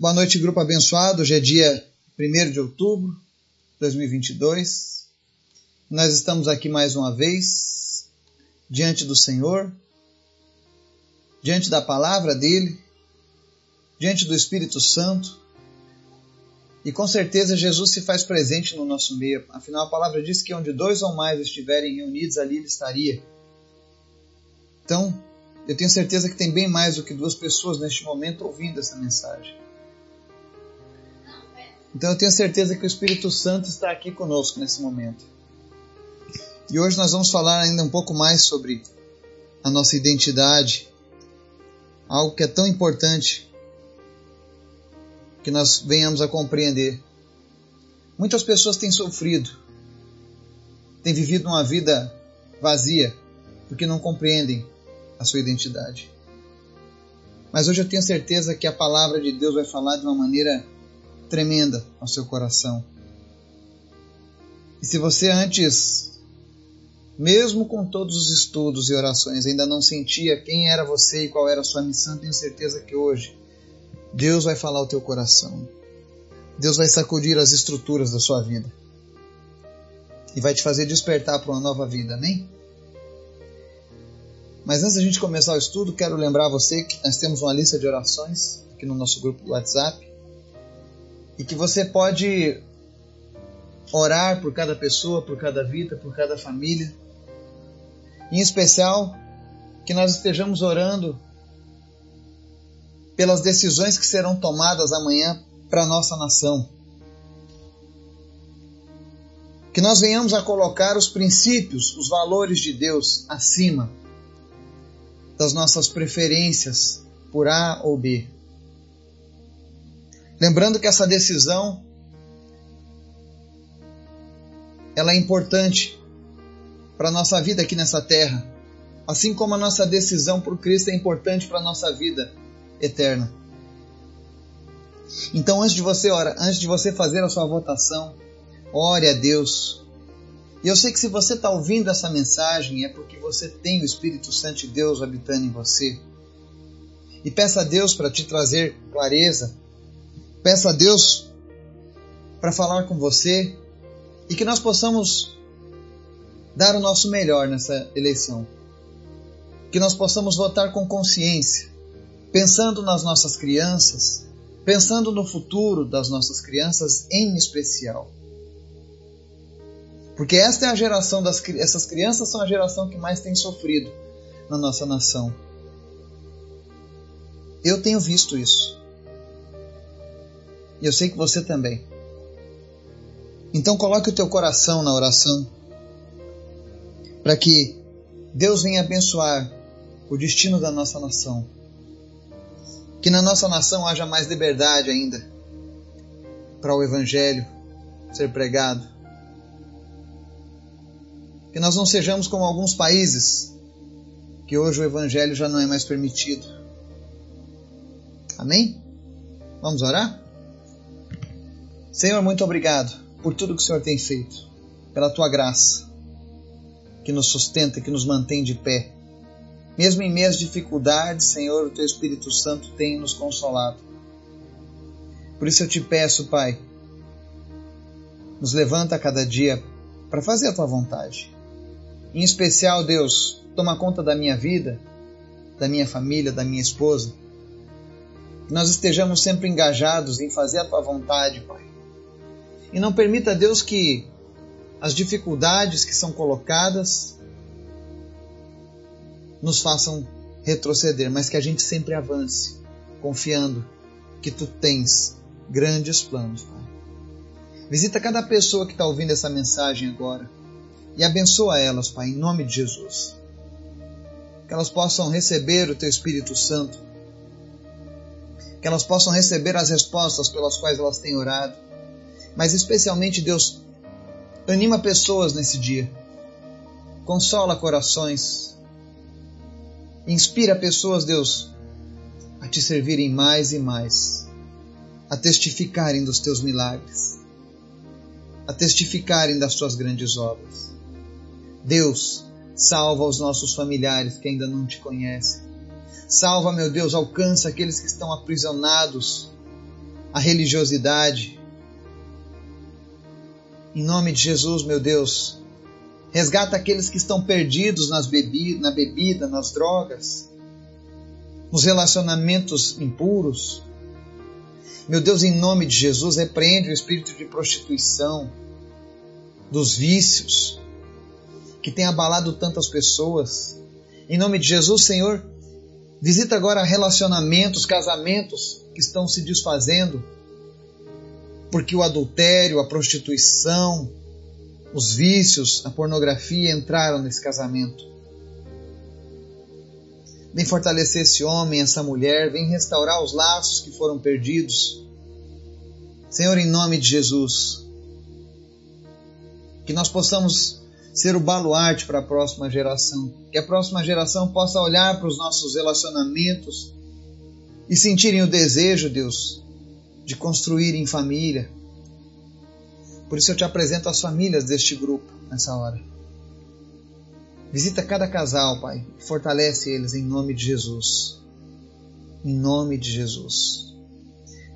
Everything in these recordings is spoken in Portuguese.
Boa noite, grupo abençoado. Hoje é dia 1 de outubro de 2022. Nós estamos aqui mais uma vez, diante do Senhor, diante da palavra dele, diante do Espírito Santo. E com certeza Jesus se faz presente no nosso meio. Afinal, a palavra diz que onde dois ou mais estiverem reunidos, ali ele estaria. Então, eu tenho certeza que tem bem mais do que duas pessoas neste momento ouvindo essa mensagem. Então eu tenho certeza que o Espírito Santo está aqui conosco nesse momento. E hoje nós vamos falar ainda um pouco mais sobre a nossa identidade, algo que é tão importante que nós venhamos a compreender. Muitas pessoas têm sofrido, têm vivido uma vida vazia, porque não compreendem a sua identidade. Mas hoje eu tenho certeza que a palavra de Deus vai falar de uma maneira tremenda ao seu coração. E se você antes, mesmo com todos os estudos e orações, ainda não sentia quem era você e qual era a sua missão, tenho certeza que hoje Deus vai falar ao teu coração. Deus vai sacudir as estruturas da sua vida e vai te fazer despertar para uma nova vida, amém? Mas antes da gente começar o estudo, quero lembrar você que nós temos uma lista de orações aqui no nosso grupo do WhatsApp e que você pode orar por cada pessoa, por cada vida, por cada família. Em especial, que nós estejamos orando pelas decisões que serão tomadas amanhã para nossa nação. Que nós venhamos a colocar os princípios, os valores de Deus acima das nossas preferências por A ou B. Lembrando que essa decisão ela é importante para a nossa vida aqui nessa terra, assim como a nossa decisão por Cristo é importante para a nossa vida eterna. Então, antes de você orar, antes de você fazer a sua votação, ore a Deus. E eu sei que se você está ouvindo essa mensagem é porque você tem o Espírito Santo de Deus habitando em você. E peça a Deus para te trazer clareza Peça a Deus para falar com você e que nós possamos dar o nosso melhor nessa eleição. Que nós possamos votar com consciência, pensando nas nossas crianças, pensando no futuro das nossas crianças em especial. Porque esta é a geração das essas crianças são a geração que mais tem sofrido na nossa nação. Eu tenho visto isso. E eu sei que você também. Então coloque o teu coração na oração para que Deus venha abençoar o destino da nossa nação. Que na nossa nação haja mais liberdade ainda para o evangelho ser pregado. Que nós não sejamos como alguns países que hoje o evangelho já não é mais permitido. Amém? Vamos orar? Senhor, muito obrigado por tudo que o Senhor tem feito, pela tua graça, que nos sustenta, que nos mantém de pé. Mesmo em meias dificuldades, Senhor, o teu Espírito Santo tem nos consolado. Por isso eu te peço, Pai, nos levanta a cada dia para fazer a tua vontade. Em especial, Deus, toma conta da minha vida, da minha família, da minha esposa. Que nós estejamos sempre engajados em fazer a tua vontade, Pai e não permita, Deus, que as dificuldades que são colocadas nos façam retroceder, mas que a gente sempre avance, confiando que tu tens grandes planos. Pai. Visita cada pessoa que está ouvindo essa mensagem agora e abençoa elas, Pai, em nome de Jesus. Que elas possam receber o Teu Espírito Santo, que elas possam receber as respostas pelas quais elas têm orado mas especialmente Deus anima pessoas nesse dia, consola corações, inspira pessoas, Deus, a te servirem mais e mais, a testificarem dos teus milagres, a testificarem das tuas grandes obras. Deus, salva os nossos familiares que ainda não te conhecem. Salva, meu Deus, alcança aqueles que estão aprisionados a religiosidade. Em nome de Jesus, meu Deus, resgata aqueles que estão perdidos nas bebi na bebida, nas drogas, nos relacionamentos impuros. Meu Deus, em nome de Jesus, repreende o espírito de prostituição, dos vícios, que tem abalado tantas pessoas. Em nome de Jesus, Senhor, visita agora relacionamentos, casamentos que estão se desfazendo, porque o adultério, a prostituição, os vícios, a pornografia entraram nesse casamento. Vem fortalecer esse homem, essa mulher, vem restaurar os laços que foram perdidos. Senhor, em nome de Jesus, que nós possamos ser o baluarte para a próxima geração, que a próxima geração possa olhar para os nossos relacionamentos e sentirem o desejo, Deus, de construir em família, por isso eu te apresento as famílias deste grupo nessa hora. Visita cada casal, Pai, fortalece eles em nome de Jesus. Em nome de Jesus.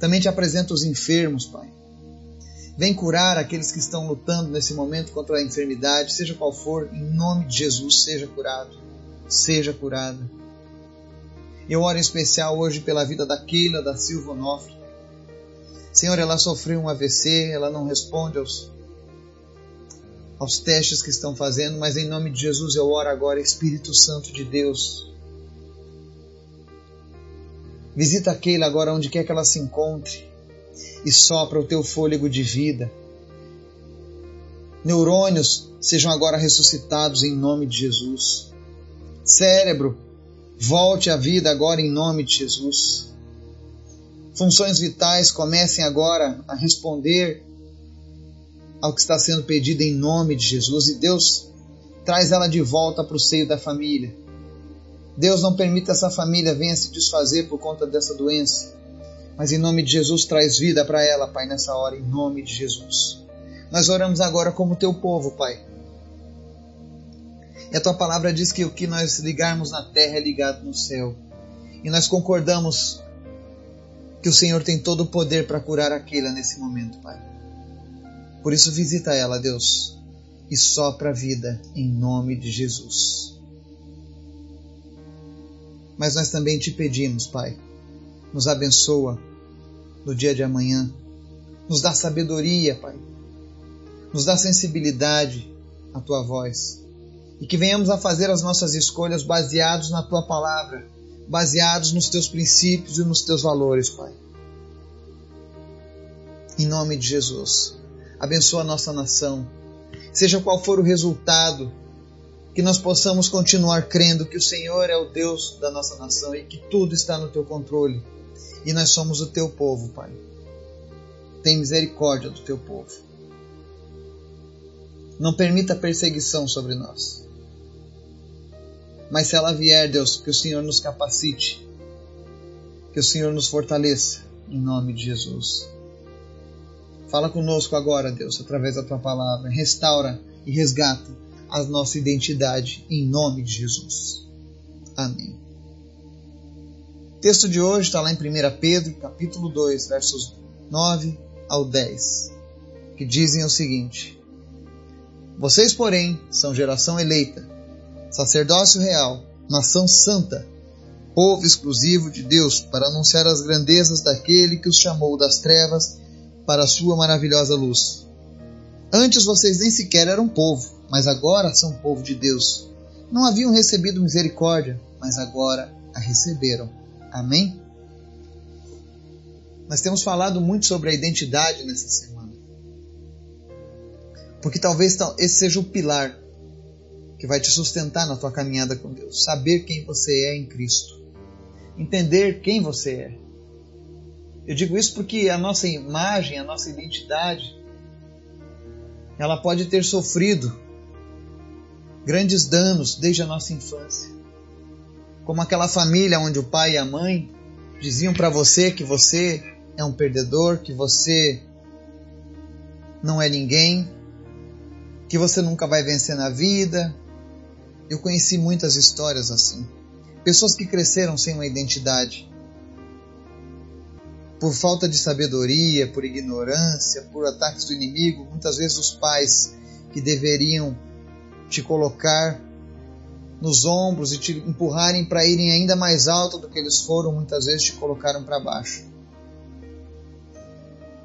Também te apresento os enfermos, Pai. Vem curar aqueles que estão lutando nesse momento contra a enfermidade, seja qual for, em nome de Jesus, seja curado. Seja curado. Eu oro em especial hoje pela vida da Keila, da Silva Onofre, Senhor, ela sofreu um AVC, ela não responde aos, aos testes que estão fazendo, mas em nome de Jesus eu oro agora, Espírito Santo de Deus. Visita aquele agora onde quer que ela se encontre e sopra o teu fôlego de vida. Neurônios sejam agora ressuscitados em nome de Jesus. Cérebro, volte à vida agora em nome de Jesus funções vitais comecem agora a responder ao que está sendo pedido em nome de Jesus e Deus traz ela de volta para o seio da família. Deus não permita essa família venha se desfazer por conta dessa doença, mas em nome de Jesus traz vida para ela, Pai, nessa hora, em nome de Jesus. Nós oramos agora como teu povo, Pai. E a tua palavra diz que o que nós ligarmos na terra é ligado no céu. E nós concordamos que o Senhor tem todo o poder para curar aquela nesse momento, Pai. Por isso, visita ela, Deus, e sopra a vida em nome de Jesus. Mas nós também te pedimos, Pai, nos abençoa no dia de amanhã, nos dá sabedoria, Pai, nos dá sensibilidade à tua voz e que venhamos a fazer as nossas escolhas baseados na tua palavra baseados nos teus princípios e nos teus valores, Pai. Em nome de Jesus, abençoa a nossa nação. Seja qual for o resultado, que nós possamos continuar crendo que o Senhor é o Deus da nossa nação e que tudo está no teu controle. E nós somos o teu povo, Pai. Tem misericórdia do teu povo. Não permita perseguição sobre nós. Mas se ela vier, Deus, que o Senhor nos capacite, que o Senhor nos fortaleça, em nome de Jesus. Fala conosco agora, Deus, através da tua palavra. Restaura e resgata a nossa identidade, em nome de Jesus. Amém. O texto de hoje está lá em 1 Pedro, capítulo 2, versos 9 ao 10, que dizem o seguinte: Vocês, porém, são geração eleita sacerdócio real, nação santa, povo exclusivo de Deus, para anunciar as grandezas daquele que os chamou das trevas para a sua maravilhosa luz. Antes vocês nem sequer eram povo, mas agora são povo de Deus. Não haviam recebido misericórdia, mas agora a receberam. Amém? Nós temos falado muito sobre a identidade nessa semana. Porque talvez esse seja o pilar que vai te sustentar na tua caminhada com Deus. Saber quem você é em Cristo. Entender quem você é. Eu digo isso porque a nossa imagem, a nossa identidade, ela pode ter sofrido grandes danos desde a nossa infância. Como aquela família onde o pai e a mãe diziam para você que você é um perdedor, que você não é ninguém, que você nunca vai vencer na vida, eu conheci muitas histórias assim. Pessoas que cresceram sem uma identidade. por falta de sabedoria, por ignorância, por ataques do inimigo, muitas vezes os pais que deveriam te colocar nos ombros e te empurrarem para irem ainda mais alto do que eles foram, muitas vezes te colocaram para baixo.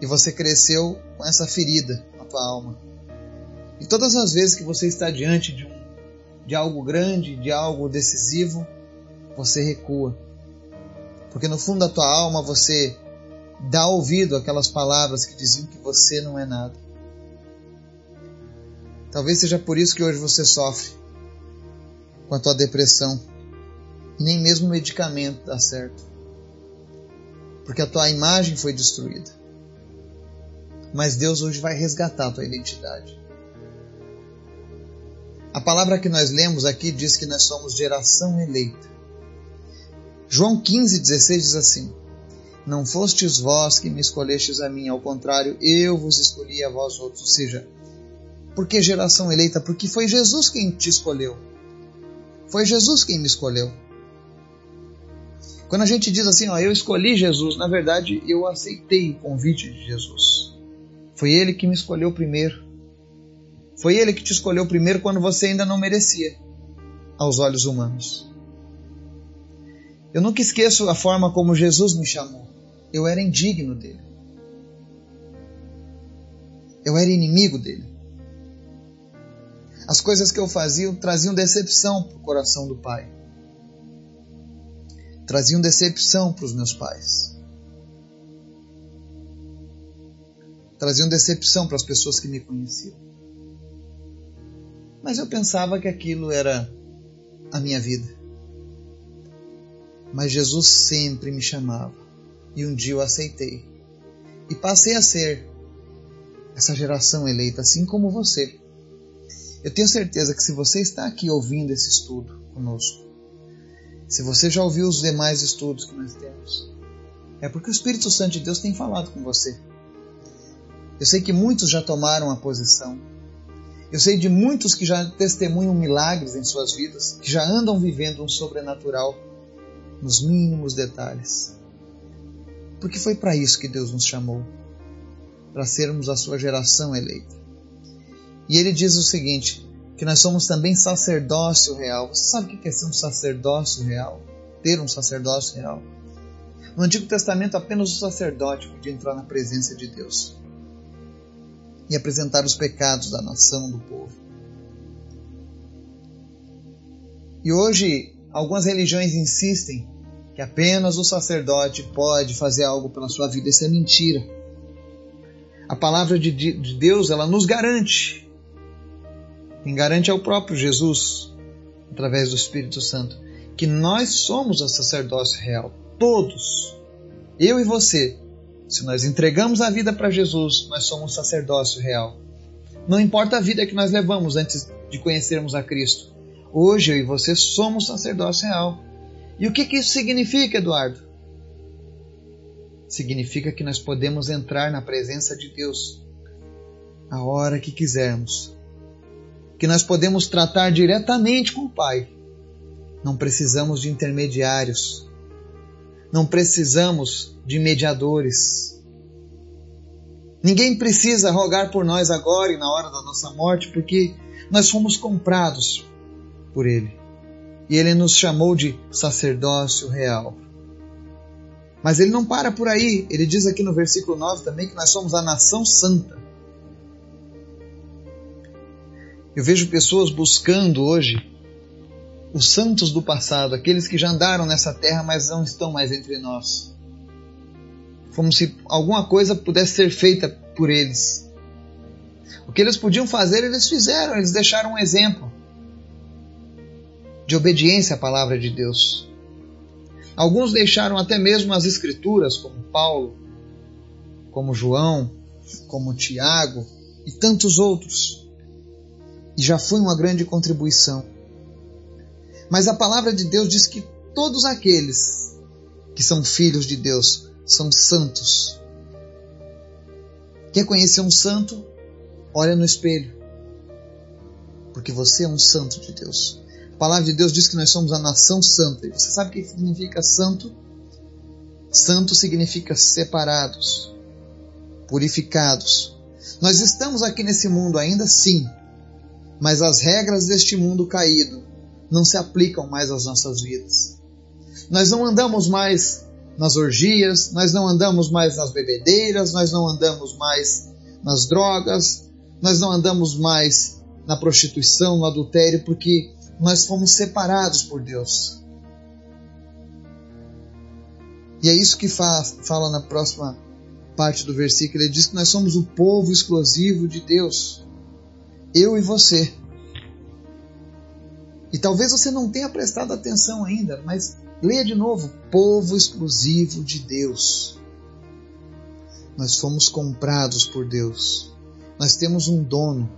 E você cresceu com essa ferida na tua alma. E todas as vezes que você está diante de, um, de algo grande, de algo decisivo, você recua. Porque no fundo da tua alma você dá ouvido àquelas palavras que diziam que você não é nada. Talvez seja por isso que hoje você sofre com a tua depressão. E nem mesmo o medicamento dá certo. Porque a tua imagem foi destruída. Mas Deus hoje vai resgatar a tua identidade. A palavra que nós lemos aqui diz que nós somos geração eleita. João 15, 16 diz assim: Não fostes vós que me escolhestes a mim, ao contrário, eu vos escolhi a vós outros. Ou seja, por que geração eleita? Porque foi Jesus quem te escolheu. Foi Jesus quem me escolheu. Quando a gente diz assim, ó, eu escolhi Jesus, na verdade eu aceitei o convite de Jesus. Foi Ele que me escolheu primeiro. Foi Ele que te escolheu primeiro quando você ainda não merecia, aos olhos humanos. Eu nunca esqueço a forma como Jesus me chamou. Eu era indigno dele. Eu era inimigo dele. As coisas que eu fazia traziam decepção para o coração do pai. Traziam decepção para os meus pais. Traziam decepção para as pessoas que me conheciam. Mas eu pensava que aquilo era a minha vida. Mas Jesus sempre me chamava. E um dia eu aceitei. E passei a ser essa geração eleita, assim como você. Eu tenho certeza que se você está aqui ouvindo esse estudo conosco, se você já ouviu os demais estudos que nós temos, é porque o Espírito Santo de Deus tem falado com você. Eu sei que muitos já tomaram a posição. Eu sei de muitos que já testemunham milagres em suas vidas, que já andam vivendo um sobrenatural nos mínimos detalhes. Porque foi para isso que Deus nos chamou para sermos a sua geração eleita. E ele diz o seguinte: que nós somos também sacerdócio real. Você sabe o que é ser um sacerdócio real? Ter um sacerdócio real. No Antigo Testamento, apenas o sacerdote podia entrar na presença de Deus e apresentar os pecados da nação, do povo. E hoje, algumas religiões insistem que apenas o sacerdote pode fazer algo pela sua vida. Isso é mentira. A palavra de Deus, ela nos garante quem garante é o próprio Jesus, através do Espírito Santo, que nós somos o sacerdócio real. Todos. Eu e você. Se nós entregamos a vida para Jesus, nós somos sacerdócio real. Não importa a vida que nós levamos antes de conhecermos a Cristo. Hoje eu e você somos sacerdócio real. E o que, que isso significa, Eduardo? Significa que nós podemos entrar na presença de Deus a hora que quisermos, que nós podemos tratar diretamente com o Pai. Não precisamos de intermediários. Não precisamos de mediadores. Ninguém precisa rogar por nós agora e na hora da nossa morte, porque nós fomos comprados por Ele. E Ele nos chamou de sacerdócio real. Mas Ele não para por aí. Ele diz aqui no versículo 9 também que nós somos a nação santa. Eu vejo pessoas buscando hoje os santos do passado, aqueles que já andaram nessa terra, mas não estão mais entre nós. Como se alguma coisa pudesse ser feita por eles. O que eles podiam fazer, eles fizeram, eles deixaram um exemplo de obediência à palavra de Deus. Alguns deixaram até mesmo as escrituras, como Paulo, como João, como Tiago e tantos outros e já foi uma grande contribuição. Mas a palavra de Deus diz que todos aqueles que são filhos de Deus são santos. Quer conhecer um santo? Olha no espelho. Porque você é um santo de Deus. A palavra de Deus diz que nós somos a nação santa. E você sabe o que significa santo? Santo significa separados, purificados. Nós estamos aqui nesse mundo ainda sim, mas as regras deste mundo caído não se aplicam mais às nossas vidas. Nós não andamos mais nas orgias, nós não andamos mais nas bebedeiras, nós não andamos mais nas drogas, nós não andamos mais na prostituição, no adultério, porque nós fomos separados por Deus. E é isso que fala na próxima parte do versículo. Ele diz que nós somos o povo exclusivo de Deus. Eu e você. E talvez você não tenha prestado atenção ainda, mas leia de novo: povo exclusivo de Deus. Nós fomos comprados por Deus. Nós temos um dono.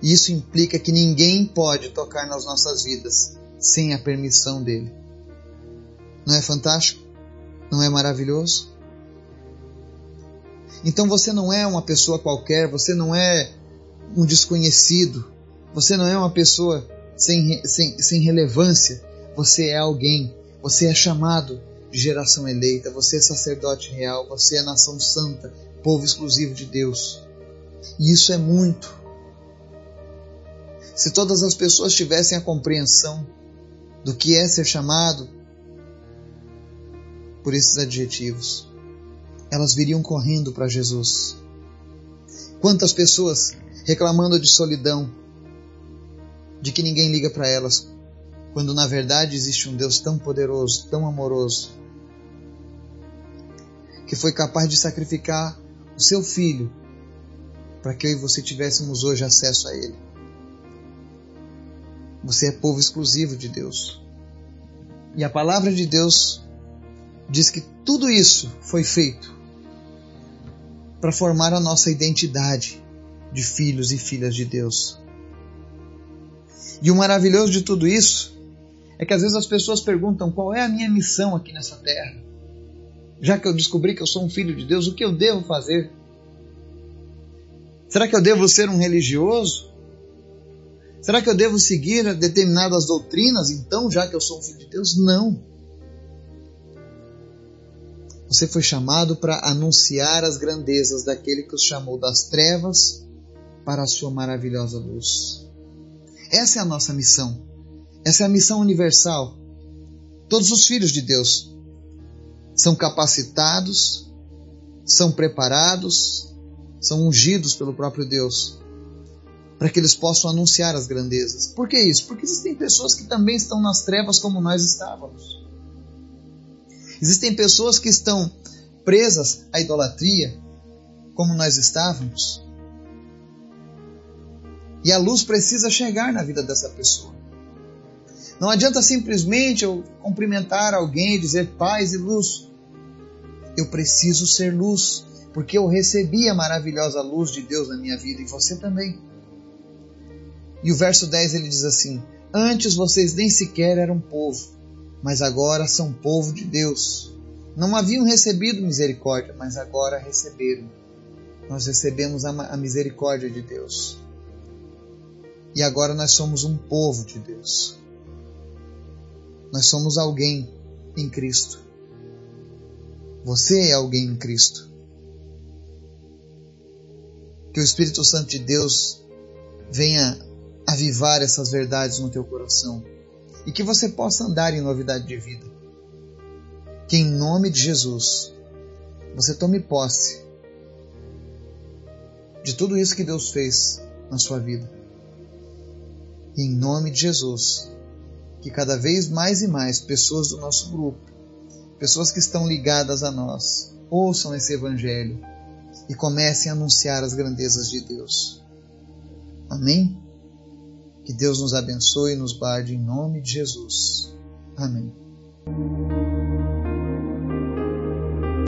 E isso implica que ninguém pode tocar nas nossas vidas sem a permissão dele. Não é fantástico? Não é maravilhoso? Então você não é uma pessoa qualquer, você não é um desconhecido, você não é uma pessoa sem, sem, sem relevância, você é alguém, você é chamado de geração eleita, você é sacerdote real, você é nação santa, povo exclusivo de Deus. E isso é muito. Se todas as pessoas tivessem a compreensão do que é ser chamado por esses adjetivos, elas viriam correndo para Jesus. Quantas pessoas reclamando de solidão, de que ninguém liga para elas, quando na verdade existe um Deus tão poderoso, tão amoroso, que foi capaz de sacrificar o seu filho para que eu e você tivéssemos hoje acesso a ele. Você é povo exclusivo de Deus. E a palavra de Deus diz que tudo isso foi feito para formar a nossa identidade de filhos e filhas de Deus. E o maravilhoso de tudo isso é que às vezes as pessoas perguntam qual é a minha missão aqui nessa terra. Já que eu descobri que eu sou um filho de Deus, o que eu devo fazer? Será que eu devo ser um religioso? Será que eu devo seguir determinadas doutrinas, então, já que eu sou um filho de Deus? Não. Você foi chamado para anunciar as grandezas daquele que os chamou das trevas para a sua maravilhosa luz. Essa é a nossa missão. Essa é a missão universal. Todos os filhos de Deus são capacitados, são preparados, são ungidos pelo próprio Deus para que eles possam anunciar as grandezas. Por que isso? Porque existem pessoas que também estão nas trevas como nós estávamos. Existem pessoas que estão presas à idolatria como nós estávamos. E a luz precisa chegar na vida dessa pessoa. Não adianta simplesmente eu cumprimentar alguém e dizer paz e luz. Eu preciso ser luz, porque eu recebi a maravilhosa luz de Deus na minha vida e você também. E o verso 10 ele diz assim: Antes vocês nem sequer eram povo, mas agora são povo de Deus. Não haviam recebido misericórdia, mas agora receberam. Nós recebemos a misericórdia de Deus. E agora nós somos um povo de Deus. Nós somos alguém em Cristo. Você é alguém em Cristo. Que o Espírito Santo de Deus venha avivar essas verdades no teu coração e que você possa andar em novidade de vida. Que em nome de Jesus você tome posse de tudo isso que Deus fez na sua vida. Em nome de Jesus, que cada vez mais e mais pessoas do nosso grupo, pessoas que estão ligadas a nós, ouçam esse Evangelho e comecem a anunciar as grandezas de Deus. Amém? Que Deus nos abençoe e nos guarde em nome de Jesus. Amém.